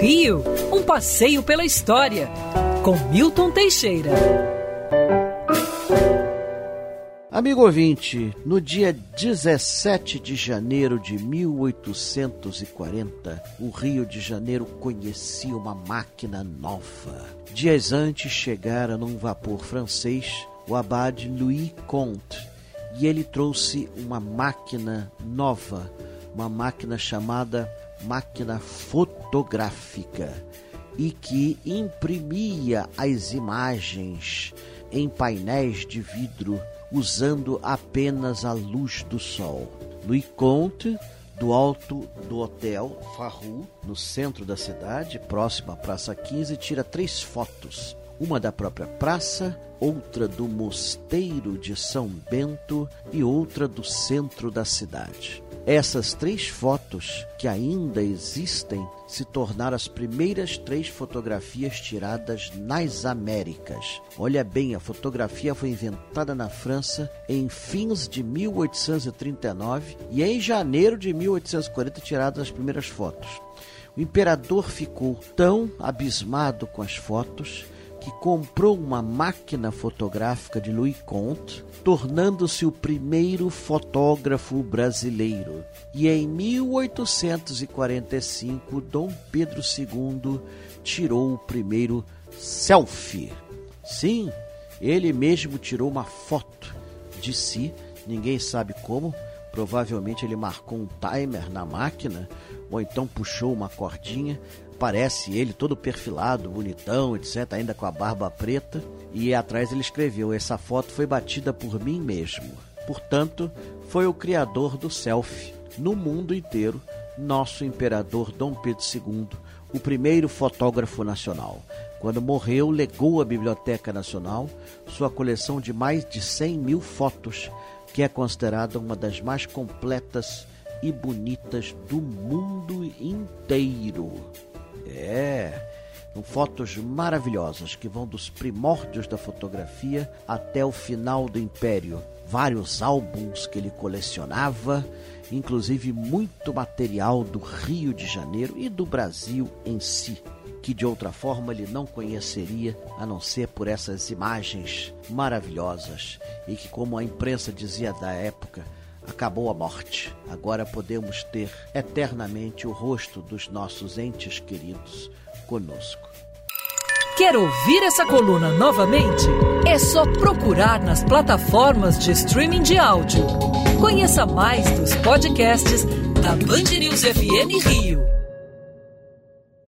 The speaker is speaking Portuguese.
Rio, um passeio pela história, com Milton Teixeira. Amigo ouvinte, no dia 17 de janeiro de 1840, o Rio de Janeiro conhecia uma máquina nova. Dias antes chegara num vapor francês o abade Louis Comte e ele trouxe uma máquina nova, uma máquina chamada máquina fotográfica e que imprimia as imagens em painéis de vidro usando apenas a luz do sol. Louis Comte, do alto do hotel Farru, no centro da cidade, próximo à Praça 15, tira três fotos. Uma da própria praça, outra do mosteiro de São Bento e outra do centro da cidade. Essas três fotos, que ainda existem, se tornaram as primeiras três fotografias tiradas nas Américas. Olha bem, a fotografia foi inventada na França em fins de 1839 e em janeiro de 1840 tiradas as primeiras fotos. O imperador ficou tão abismado com as fotos que comprou uma máquina fotográfica de Louis Comte, tornando-se o primeiro fotógrafo brasileiro. E em 1845, Dom Pedro II tirou o primeiro selfie. Sim, ele mesmo tirou uma foto de si, ninguém sabe como. Provavelmente ele marcou um timer na máquina ou então puxou uma cordinha aparece ele todo perfilado, bonitão, etc., ainda com a barba preta, e atrás ele escreveu: Essa foto foi batida por mim mesmo. Portanto, foi o criador do selfie no mundo inteiro, nosso imperador Dom Pedro II, o primeiro fotógrafo nacional. Quando morreu, legou à Biblioteca Nacional sua coleção de mais de 100 mil fotos, que é considerada uma das mais completas e bonitas do mundo inteiro. É, com fotos maravilhosas que vão dos primórdios da fotografia até o final do Império. Vários álbuns que ele colecionava, inclusive muito material do Rio de Janeiro e do Brasil em si, que de outra forma ele não conheceria a não ser por essas imagens maravilhosas e que, como a imprensa dizia da época, acabou a morte. Agora podemos ter eternamente o rosto dos nossos entes queridos conosco. Quer ouvir essa coluna novamente? É só procurar nas plataformas de streaming de áudio. Conheça mais dos podcasts da Band News FM Rio.